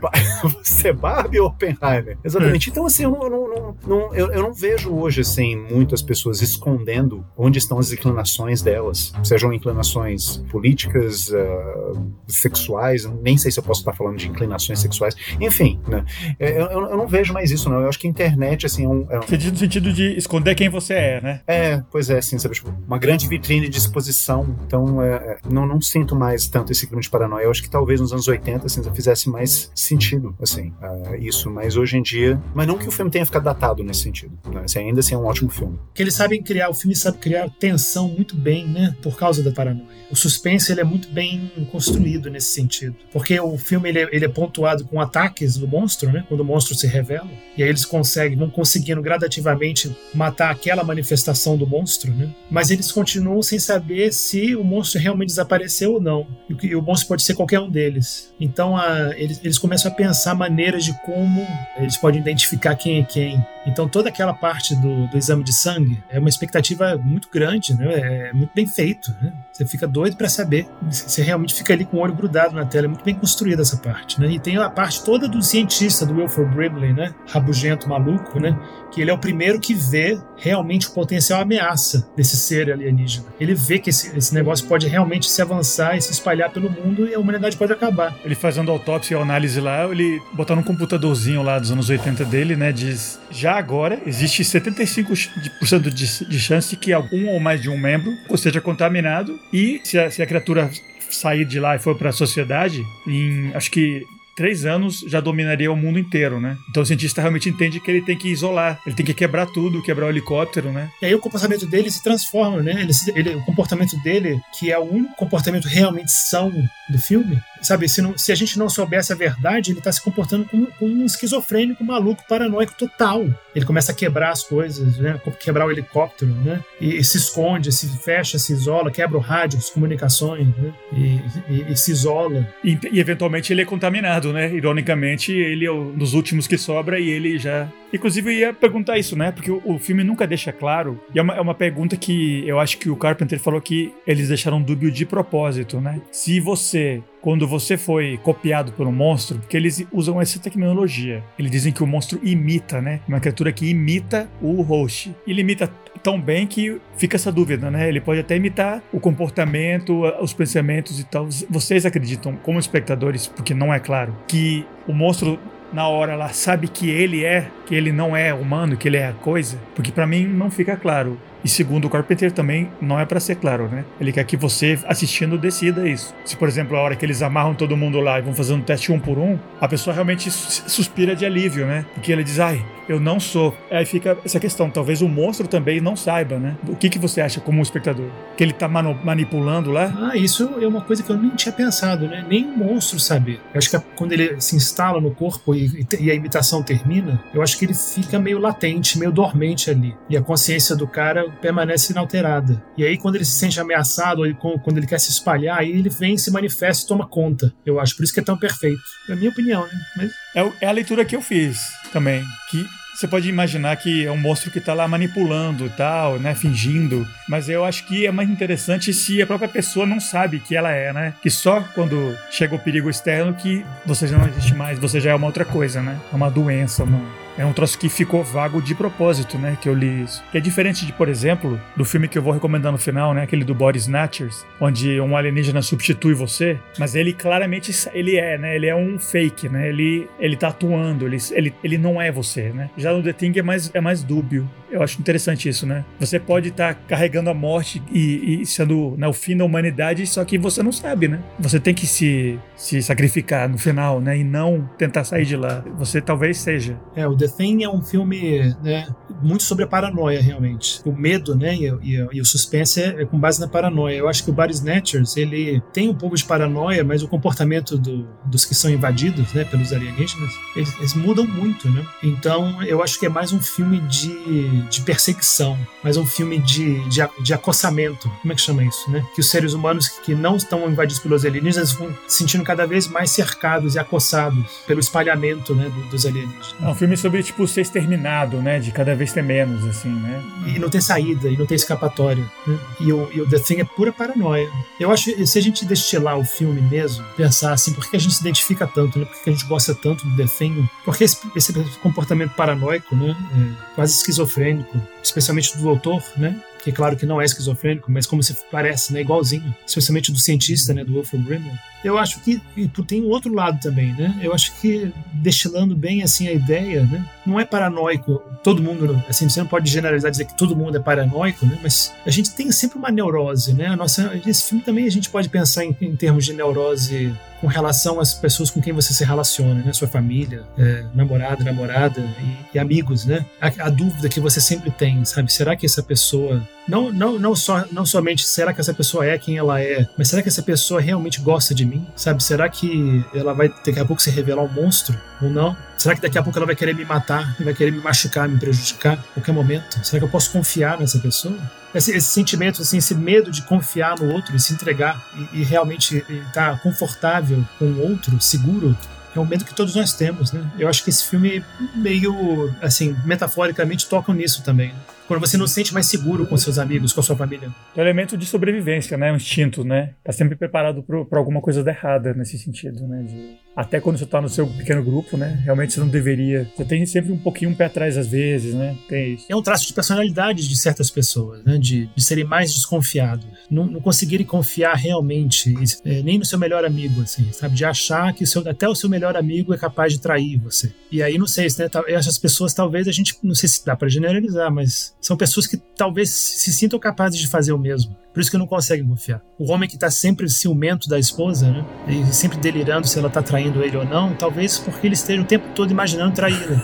você é Barbie ou Oppenheimer? Exatamente. Então, assim, eu não, não, não, eu, eu não vejo hoje, assim, muitas pessoas escondendo onde estão as inclinações delas sejam inclinações políticas, uh, sexuais, nem sei se eu posso estar falando de inclinações sexuais, enfim, né? É, eu, eu, não vejo mais isso, não. Eu acho que a internet, assim, é um. É um... No sentido de esconder quem você é, né? É, pois é, assim, sabe? Tipo, uma grande vitrine de exposição. Então, é, é, não, não sinto mais tanto esse clima de paranoia. Eu acho que talvez nos anos 80, assim, fizesse mais sentido, assim, uh, isso. Mas hoje em dia. Mas não que o filme tenha ficado datado nesse sentido. Né? Assim, ainda assim é um ótimo filme. Que eles sabem criar, o filme sabe criar tensão muito bem, né? Por causa da paranoia. O suspense ele é muito bem construído nesse sentido, porque o filme ele é, ele é pontuado com ataques do monstro, né? Quando o monstro se revela, e aí eles conseguem, vão conseguindo gradativamente matar aquela manifestação do monstro, né? Mas eles continuam sem saber se o monstro realmente desapareceu ou não. E o monstro pode ser qualquer um deles. Então a, eles, eles começam a pensar maneiras de como eles podem identificar quem é quem. Então toda aquela parte do, do exame de sangue é uma expectativa muito grande, né? É muito bem feito, né? Você fica doido para saber. Você realmente fica ali com o olho grudado na tela. É muito bem construída essa parte, né? E tem a parte toda do cientista, do Wilford Brimley, né? Rabugento, maluco, né? Que ele é o primeiro que vê realmente o potencial ameaça desse ser alienígena. Ele vê que esse, esse negócio pode realmente se avançar e se espalhar pelo mundo e a humanidade pode acabar. Ele fazendo autópsia e análise lá, ele botar um computadorzinho lá dos anos 80 dele, né? Diz: já agora existe 75% de, de chance de que algum ou mais de um membro esteja contaminado e se a, se a criatura sair de lá e for para a sociedade, em acho que três anos já dominaria o mundo inteiro, né? Então o cientista realmente entende que ele tem que isolar, ele tem que quebrar tudo, quebrar o helicóptero, né? E aí o comportamento dele se transforma, né? Ele, ele, o comportamento dele, que é o único comportamento realmente são do filme, sabe? Se, não, se a gente não soubesse a verdade, ele está se comportando como, como, um esquizofrênico, maluco, paranoico total. Ele começa a quebrar as coisas, né? Quebrar o helicóptero, né? E, e se esconde, se fecha, se isola, quebra o rádio, as comunicações, né? E, e, e se isola. E, eventualmente ele é contaminado né? Ironicamente, ele é um dos últimos que sobra e ele já. Inclusive, eu ia perguntar isso, né? Porque o, o filme nunca deixa claro. E é uma, é uma, pergunta que eu acho que o Carpenter falou que eles deixaram dúbio de propósito, né? Se você quando você foi copiado por um monstro, porque eles usam essa tecnologia. Eles dizem que o monstro imita, né? Uma criatura que imita o host. Ele imita tão bem que fica essa dúvida, né? Ele pode até imitar o comportamento, os pensamentos e tal. Vocês acreditam, como espectadores, porque não é claro, que o monstro na hora lá sabe que ele é, que ele não é humano, que ele é a coisa? Porque para mim não fica claro. E segundo o Carpenter também não é para ser claro, né? Ele quer que você assistindo decida isso. Se por exemplo a hora que eles amarram todo mundo lá e vão fazendo teste um por um, a pessoa realmente suspira de alívio, né? Porque ele diz, ai, eu não sou. Aí fica essa questão, talvez o monstro também não saiba, né? O que, que você acha como espectador? Que ele tá manipulando lá? Ah, isso é uma coisa que eu nem tinha pensado, né? Nem o monstro saber. Eu acho que quando ele se instala no corpo e, e a imitação termina, eu acho que ele fica meio latente, meio dormente ali. E a consciência do cara permanece inalterada. E aí, quando ele se sente ameaçado, ou quando ele quer se espalhar, aí ele vem, se manifesta e toma conta. Eu acho por isso que é tão perfeito. É a minha opinião, né? Mas... É, é a leitura que eu fiz também. Que você pode imaginar que é um monstro que está lá manipulando e tal, né, fingindo, mas eu acho que é mais interessante se a própria pessoa não sabe que ela é, né? Que só quando chega o perigo externo que você já não existe mais, você já é uma outra coisa, né? É uma doença, uma é um troço que ficou vago de propósito, né? Que eu li isso. Que é diferente de, por exemplo, do filme que eu vou recomendar no final, né? Aquele do Body Snatchers, onde um alienígena substitui você, mas ele claramente ele é, né? Ele é um fake, né? Ele, ele tá atuando, ele, ele, ele não é você, né? Já no The Thing é mais, é mais dúbio. Eu acho interessante isso, né? Você pode estar tá carregando a morte e, e sendo né, o fim da humanidade, só que você não sabe, né? Você tem que se, se sacrificar no final, né? E não tentar sair de lá. Você talvez seja. É, o The Thing é um filme né, muito sobre a paranoia, realmente. O medo né, e, e, e o suspense é, é, com base na paranoia. Eu acho que o Body Snatchers ele tem um pouco de paranoia, mas o comportamento do, dos que são invadidos né, pelos alienígenas, eles, eles, mudam muito. Né? Então eu acho que é mais um filme de, de perseguição, mais um filme de, de, de acossamento. Como é que chama isso? Né? Que os seres humanos que não estão invadidos pelos alienígenas vão se sentindo cada vez mais cercados e acossados pelo espalhamento né, do, dos alienígenas. É um filme sobre sobre, tipo, ser exterminado, né? De cada vez ter menos, assim, né? E não ter saída, e não ter escapatória. Né? E, o, e o The Thing é pura paranoia. Eu acho que se a gente destilar o filme mesmo, pensar assim, por que a gente se identifica tanto, né? Por que a gente gosta tanto do The Thing? Porque esse, esse comportamento paranoico, né? É quase esquizofrênico, especialmente do doutor, né? Que claro que não é esquizofrênico, mas como se parece, né, igualzinho, especialmente do cientista, né, do Wilford Brimley. Eu acho que tem um outro lado também, né? Eu acho que destilando bem assim a ideia, né, não é paranoico. Todo mundo, assim, você não pode generalizar dizer que todo mundo é paranoico, né? Mas a gente tem sempre uma neurose, né? A nossa, esse filme também a gente pode pensar em, em termos de neurose com relação às pessoas com quem você se relaciona, né? Sua família, é, namorado, namorada e, e amigos, né? A, a, dúvida que você sempre tem, sabe? Será que essa pessoa não, não, não, só, não somente será que essa pessoa é quem ela é, mas será que essa pessoa realmente gosta de mim? Sabe? Será que ela vai daqui a pouco se revelar um monstro ou não? Será que daqui a pouco ela vai querer me matar, vai querer me machucar, me prejudicar a qualquer momento? Será que eu posso confiar nessa pessoa? Esse, esse sentimento, assim, esse medo de confiar no outro e se entregar e, e realmente estar confortável com o outro, seguro, É um medo que todos nós temos, né? Eu acho que esse filme meio, assim, metaforicamente tocam nisso também. Quando você não se sente mais seguro com seus amigos, com a sua família. É um elemento de sobrevivência, né? Um instinto, né? Tá sempre preparado para alguma coisa errada nesse sentido, né? De até quando você está no seu pequeno grupo, né? Realmente você não deveria. Você tem sempre um pouquinho um pé atrás às vezes, né? Tem isso. É um traço de personalidade de certas pessoas, né? De, de serem mais desconfiados. Não, não conseguirem confiar realmente, é, nem no seu melhor amigo, assim, sabe? De achar que o seu, até o seu melhor amigo é capaz de trair você. E aí, não sei, né? Essas pessoas, talvez a gente, não sei se dá para generalizar, mas são pessoas que talvez se sintam capazes de fazer o mesmo. Por isso que não conseguem confiar. O homem que está sempre ciumento da esposa, né? E sempre delirando se ela está traindo ele ou não, talvez porque ele esteja o tempo todo imaginando traí-la.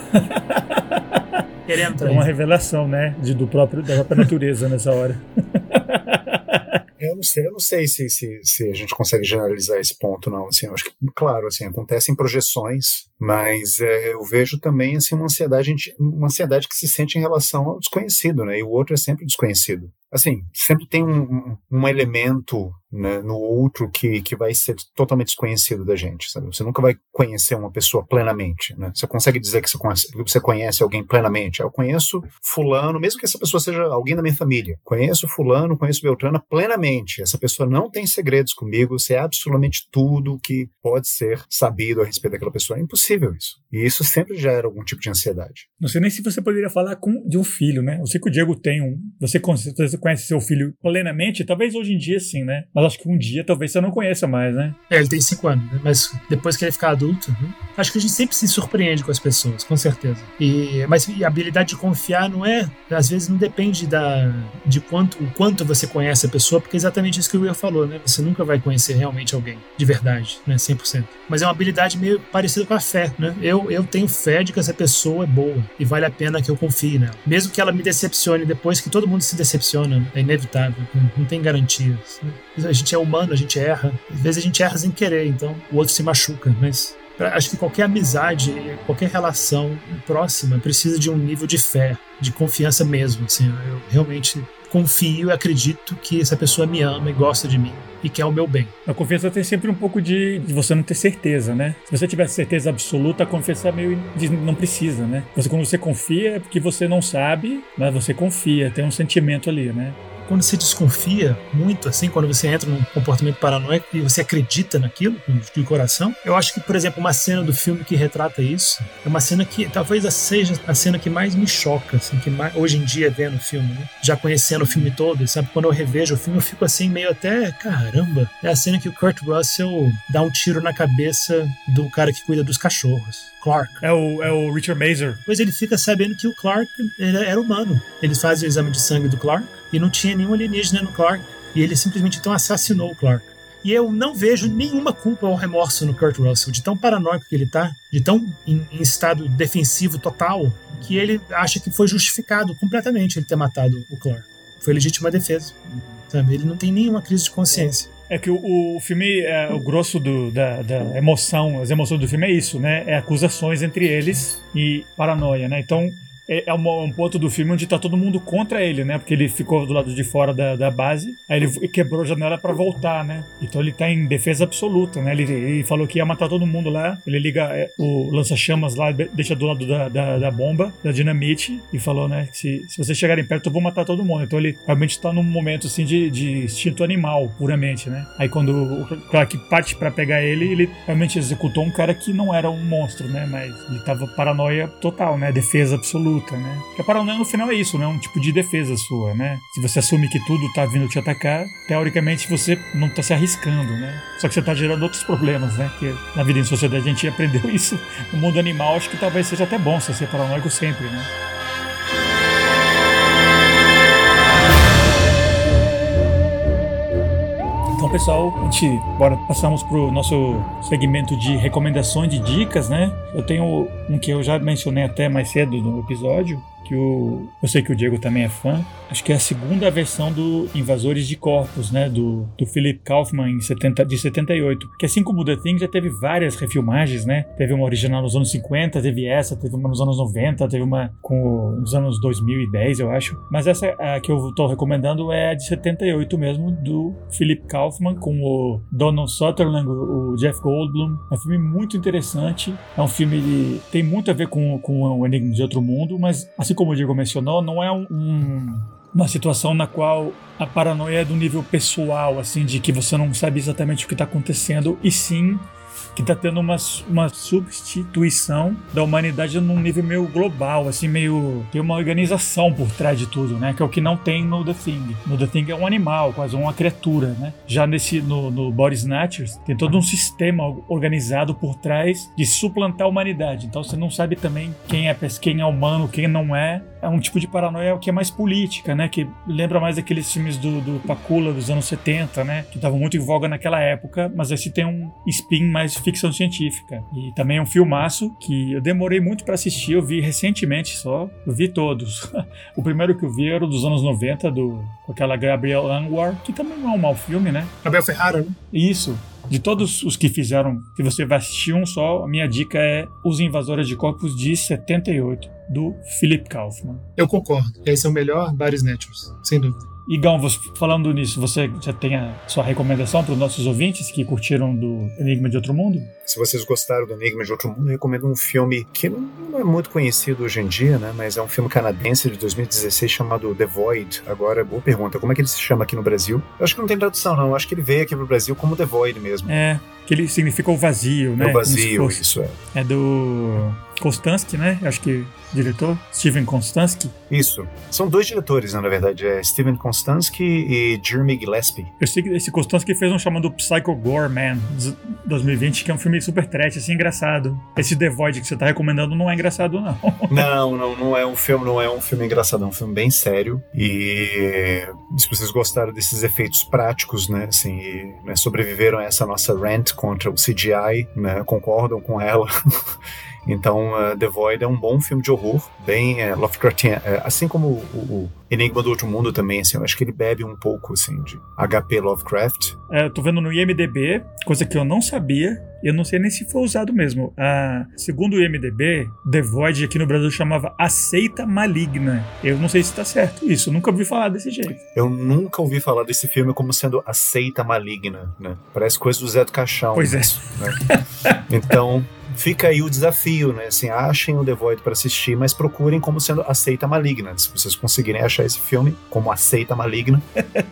Querendo trair. É uma revelação, né? De, do próprio, da própria natureza nessa hora. Eu não sei, eu não sei se, se, se, a gente consegue generalizar esse ponto, não. Assim, acho que, claro, assim, acontecem projeções, mas é, eu vejo também assim, uma, ansiedade, uma ansiedade que se sente em relação ao desconhecido, né? E o outro é sempre desconhecido assim, sempre tem um, um elemento né, no outro que, que vai ser totalmente desconhecido da gente, sabe? Você nunca vai conhecer uma pessoa plenamente, né? Você consegue dizer que você conhece, você conhece alguém plenamente? Eu conheço fulano, mesmo que essa pessoa seja alguém da minha família. Conheço fulano, conheço Beltrana plenamente. Essa pessoa não tem segredos comigo, você é absolutamente tudo que pode ser sabido a respeito daquela pessoa. É impossível isso. E isso sempre gera algum tipo de ansiedade. Não sei nem se você poderia falar com, de um filho, né? Eu sei que o Diego tem um. Você certeza conhece seu filho plenamente, talvez hoje em dia sim, né? Acho que um dia talvez você não conheça mais, né? É, ele tem cinco anos, né? mas depois que ele ficar adulto, né? acho que a gente sempre se surpreende com as pessoas, com certeza. E, mas a habilidade de confiar não é, às vezes não depende da, de quanto, o quanto você conhece a pessoa, porque é exatamente isso que o Will falou, né? Você nunca vai conhecer realmente alguém, de verdade, né? 100%. Mas é uma habilidade meio parecida com a fé, né? Eu, eu tenho fé de que essa pessoa é boa e vale a pena que eu confie nela. Mesmo que ela me decepcione depois, que todo mundo se decepciona é inevitável, não, tem garantias. Né? A gente é humano, a gente erra. Às vezes a gente erra sem querer, então o outro se machuca, mas acho que qualquer amizade, qualquer relação próxima precisa de um nível de fé, de confiança mesmo. Assim, eu realmente confio e acredito que essa pessoa me ama e gosta de mim e quer o meu bem. A confiança tem sempre um pouco de, de você não ter certeza, né? Se você tivesse certeza absoluta, a confiança é meio de, não precisa, né? Você quando você confia é porque você não sabe, mas você confia, tem um sentimento ali, né? Quando você desconfia muito, assim, quando você entra num comportamento paranoico e você acredita naquilo de coração, eu acho que, por exemplo, uma cena do filme que retrata isso é uma cena que talvez seja a cena que mais me choca, assim, que mais, hoje em dia vendo o filme, né? já conhecendo o filme todo, sabe? Quando eu revejo o filme, eu fico assim, meio até, caramba, é a cena que o Kurt Russell dá um tiro na cabeça do cara que cuida dos cachorros. Clark. É o, é o Richard Mazer. Pois ele fica sabendo que o Clark era humano. Eles fazem o exame de sangue do Clark e não tinha nenhum alienígena no Clark. E ele simplesmente então assassinou o Clark. E eu não vejo nenhuma culpa ou remorso no Kurt Russell, de tão paranoico que ele tá, de tão em, em estado defensivo total, que ele acha que foi justificado completamente ele ter matado o Clark. Foi legítima defesa. Sabe? Ele não tem nenhuma crise de consciência. É que o, o filme, é, o grosso do, da, da, emoção, as emoções do filme é isso, né? É acusações entre eles e paranoia, né? Então, é, é um, ponto do filme onde tá todo mundo contra ele, né? Porque ele ficou do lado de fora da, da base, aí ele quebrou a janela para voltar, né? Então ele tá em defesa absoluta, né? Ele, ele, falou que ia matar todo mundo lá, ele liga é, o lança-chamas lá, deixa do lado da, da, da, bomba, da dinamite, e falou, né? Que se, se vocês chegarem perto, eu vou matar todo mundo. Então ele realmente tá num momento, assim, de, de instinto animal, puramente, né? Aí quando o Clark parte para pegar ele, ele realmente executou um cara que não era um monstro, né? Mas ele tava paranoia total, né? Defesa absoluta luta, né? Porque a paranoia no final é isso, né? Um tipo de defesa sua, né? Se você assume que tudo tá vindo te atacar, teoricamente você não tá se arriscando, né? Só que você tá gerando outros problemas, né? Que na vida em sociedade a gente aprendeu isso. No mundo animal, acho que talvez seja até bom você ser paranoico sempre, né? Pessoal, a gente bora passamos pro nosso segmento de recomendações de dicas, né? Eu tenho um que eu já mencionei até mais cedo no episódio, que o. Eu sei que o Diego também é fã. Acho que é a segunda versão do Invasores de Corpos, né? Do, do Philip Kaufman em 70, de 78. Que assim como The Thing já teve várias refilmagens, né? Teve uma original nos anos 50, teve essa, teve uma nos anos 90, teve uma com os anos 2010, eu acho. Mas essa a que eu tô recomendando é a de 78 mesmo, do Philip Kaufman, com o Donald Sutherland, o Jeff Goldblum. É um filme muito interessante. É um filme que tem muito a ver com, com o Enigma de Outro Mundo, mas assim como o Diego mencionou, não é um, um uma situação na qual a paranoia é do nível pessoal, assim, de que você não sabe exatamente o que está acontecendo, e sim que tá tendo uma, uma substituição da humanidade num nível meio global, assim, meio. Tem uma organização por trás de tudo, né? Que é o que não tem no The Thing. No The Thing é um animal, quase uma criatura, né? Já nesse, no, no Body Snatchers, tem todo um sistema organizado por trás de suplantar a humanidade. Então você não sabe também quem é, quem é humano, quem não é. É um tipo de paranoia que é mais política, né? Que lembra mais aqueles filmes do, do Pacula dos anos 70, né? Que estavam muito em voga naquela época, mas esse tem um spin mais ficção científica. E também é um filmaço que eu demorei muito para assistir, eu vi recentemente só, eu vi todos. o primeiro que eu vi era dos anos 90, do, com aquela Gabriel Anwar, que também não é um mau filme, né? Gabriel Ferrara, né? Isso. De todos os que fizeram, se você vai assistir um só, a minha dica é Os Invasores de Corpos de 78, do Philip Kaufman. Eu concordo. Esse é o melhor Body Snatchers, sem dúvida. Igão, falando nisso, você já tem a sua recomendação para os nossos ouvintes que curtiram do Enigma de Outro Mundo? Se vocês gostaram do Enigma de Outro Mundo, eu recomendo um filme que não é muito conhecido hoje em dia, né? Mas é um filme canadense de 2016 chamado The Void. Agora, boa pergunta, como é que ele se chama aqui no Brasil? Eu acho que não tem tradução, não. Eu acho que ele veio aqui pro Brasil como The Void mesmo. É, que ele significa o vazio, né? O vazio, isso é. É do Konstansky, né? Acho que diretor, Steven Konstansky. Isso. São dois diretores, né, na verdade. É Steven Konstansky e Jeremy Gillespie. Eu sei que esse Konstansky fez um chamado Psycho Gore Man 2020, que é um filme super trash, assim, engraçado. Esse The Void que você tá recomendando não é engraçado, não. Não, não, não é um filme, não é um filme engraçado, é um filme bem sério. E se vocês gostaram desses efeitos práticos, né, assim, e, né, sobreviveram a essa nossa rant contra o CGI, né, concordam com ela. Então, uh, The Void é um bom filme de horror, bem uh, Lovecraftiano, uh, assim como o, o, Enigma do Outro Mundo também, assim, eu acho que ele bebe um pouco, assim, de HP Lovecraft. É, eu tô vendo no IMDB, coisa que eu não sabia, e eu não sei nem se foi usado mesmo. Ah, segundo o IMDB, The Void aqui no Brasil chamava Aceita Maligna. Eu não sei se tá certo isso, nunca ouvi falar desse jeito. Eu nunca ouvi falar desse filme como sendo Aceita Maligna, né? Parece coisa do Zé do Caixão. Pois é. Né? Então, fica aí o desafio, né? Assim, achem o The Void para assistir, mas procurem como sendo Aceita Maligna. Se vocês conseguirem achar esse filme como Aceita Maligna,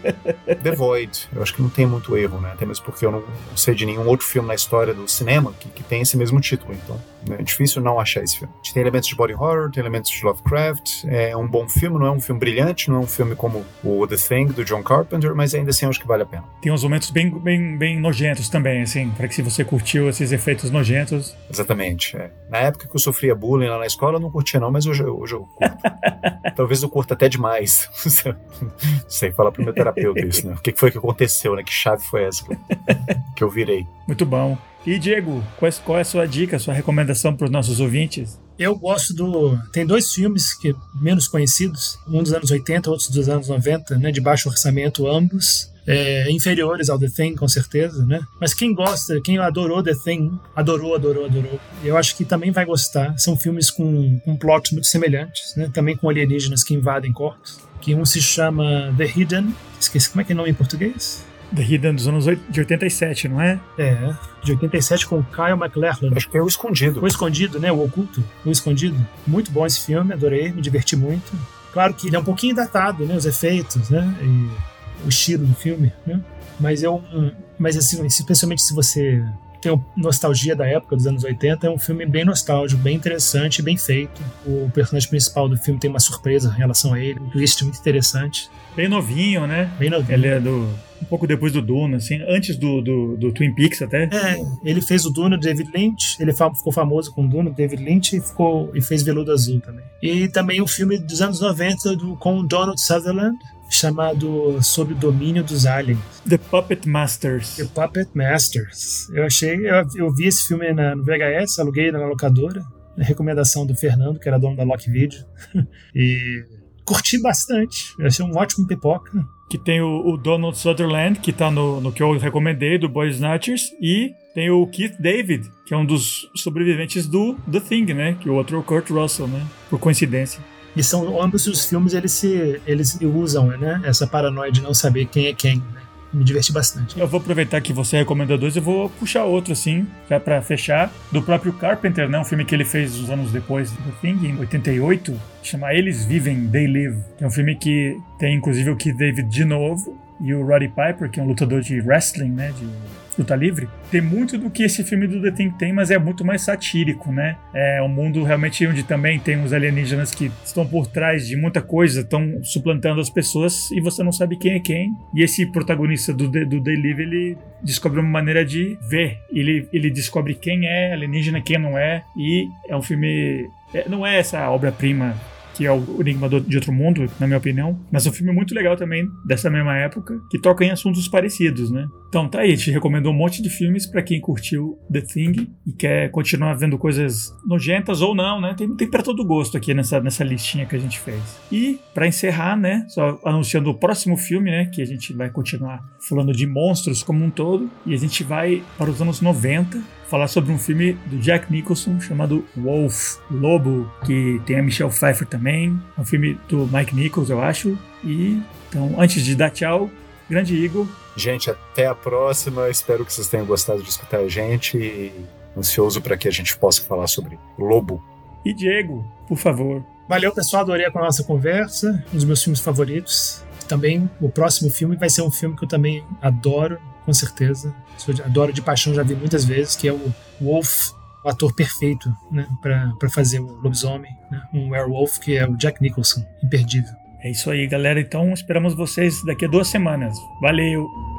The Void. Eu acho que não tem muito erro, né? Até mesmo porque eu não sei de nenhum outro filme na história do cinema que, que tem esse mesmo título. Então, é difícil não achar esse filme. Tem elementos de body horror, tem elementos de Lovecraft. É um bom filme, não é um filme brilhante, não é um filme como o The Thing, do John Carpenter, mas ainda assim acho que vale a pena. Tem uns momentos bem, bem, bem nojentos também, assim, para que se você curtiu esses efeitos nojentos. Exatamente. É. Na época que eu sofria bullying lá na escola, eu não curtia não, mas hoje, hoje eu curto. Talvez eu curta até demais. Sei, falar pro meu terapeuta isso, né? O que foi que aconteceu, né? Que chave foi essa que eu virei? Muito bom. E Diego, qual é, a sua dica, sua recomendação para os nossos ouvintes? Eu gosto do. Tem dois filmes que menos conhecidos, um dos anos 80, outro dos anos 90, né, de baixo orçamento, ambos. É, inferiores ao The Thing, com certeza, né? Mas quem gosta, quem adorou The Thing, adorou, adorou, adorou. Eu acho que também vai gostar. São filmes com, com plots muito semelhantes, né? Também com alienígenas que invadem corpos. Que um se chama The Hidden. Esqueci como é que é o nome em português? The Hidden dos anos de 87, não é? É, de 87 com Kyle MacLachlan. Acho que é o Escondido. O Escondido, né? O Oculto. O Escondido. Muito bom esse filme, adorei, me diverti muito. Claro que ele é um pouquinho datado, né? Os efeitos, né? E o estilo do filme, né? Mas é um, mas assim, especialmente se você tem nostalgia da época dos anos 80, é um filme bem nostálgico, bem interessante, bem feito. O personagem principal do filme tem uma surpresa em relação a ele, um twist muito interessante. Bem novinho, né? Bem novinho. Ele é do um pouco depois do Duna, assim, antes do, do, do, Twin Peaks até. É, ele fez o Duna do David Lynch, ele ficou famoso com o Duna do David Lynch e, ficou, e fez Veludo Azul também. E também o um filme dos anos 90 do, com o Donald Sutherland, chamado Sob o Domínio dos Aliens. The Puppet Masters. The Puppet Masters. Eu achei, eu, eu vi esse filme na, no VHS, aluguei na locadora. recomendação do Fernando, que era dono da Lock Video. e curti bastante. Achei um ótimo pipoca. Que tem o, o Donald Sutherland, que tá no, no que eu recomendei, do Boy Snatchers, e tem o Keith David, que é um dos sobreviventes do The Thing, né? Que o outro é o Kurt Russell, né? Por coincidência. E são ambos os filmes eles se eles usam, né? Essa paranoia de não saber quem é quem. Né? me diverti bastante. Eu vou aproveitar que você recomendou dois, eu vou puxar outro, assim, já pra fechar. Do próprio Carpenter, né? Um filme que ele fez uns anos depois do Thing, em 88, chama Eles Vivem, They Live. Que é um filme que tem, inclusive, o Keith David de novo e o Roddy Piper, que é um lutador de wrestling, né? De luta livre, tem muito do que esse filme do The tem, mas é muito mais satírico, né? É um mundo realmente onde também tem uns alienígenas que estão por trás de muita coisa, estão suplantando as pessoas e você não sabe quem é quem. E esse protagonista do, do The Live, ele descobre uma maneira de ver. Ele, ele descobre quem é alienígena, quem não é. E é um filme. É, não é essa obra-prima que é o Enigma de Outro Mundo, na minha opinião. Mas é um filme muito legal também, dessa mesma época, que toca em assuntos parecidos, né? Então tá aí, a gente recomendou um monte de filmes para quem curtiu The Thing e quer continuar vendo coisas nojentas ou não, né? Tem, tem para todo gosto aqui nessa, nessa listinha que a gente fez. E para encerrar, né, só anunciando o próximo filme, né, que a gente vai continuar falando de monstros como um todo, e a gente vai para os anos 90, falar sobre um filme do Jack Nicholson chamado Wolf, Lobo, que tem a Michelle Pfeiffer também. É um filme do Mike Nichols, eu acho. E então, antes de dar tchau, grande Igor. Gente, até a próxima. Espero que vocês tenham gostado de escutar a gente e ansioso para que a gente possa falar sobre Lobo. E Diego, por favor. Valeu, pessoal. Adorei a nossa conversa. Um dos meus filmes favoritos. Também o próximo filme vai ser um filme que eu também adoro com certeza. Adoro de paixão, já vi muitas vezes, que é o Wolf, o ator perfeito né, para fazer o lobisomem, né, um werewolf, que é o Jack Nicholson, imperdível. É isso aí, galera. Então esperamos vocês daqui a duas semanas. Valeu!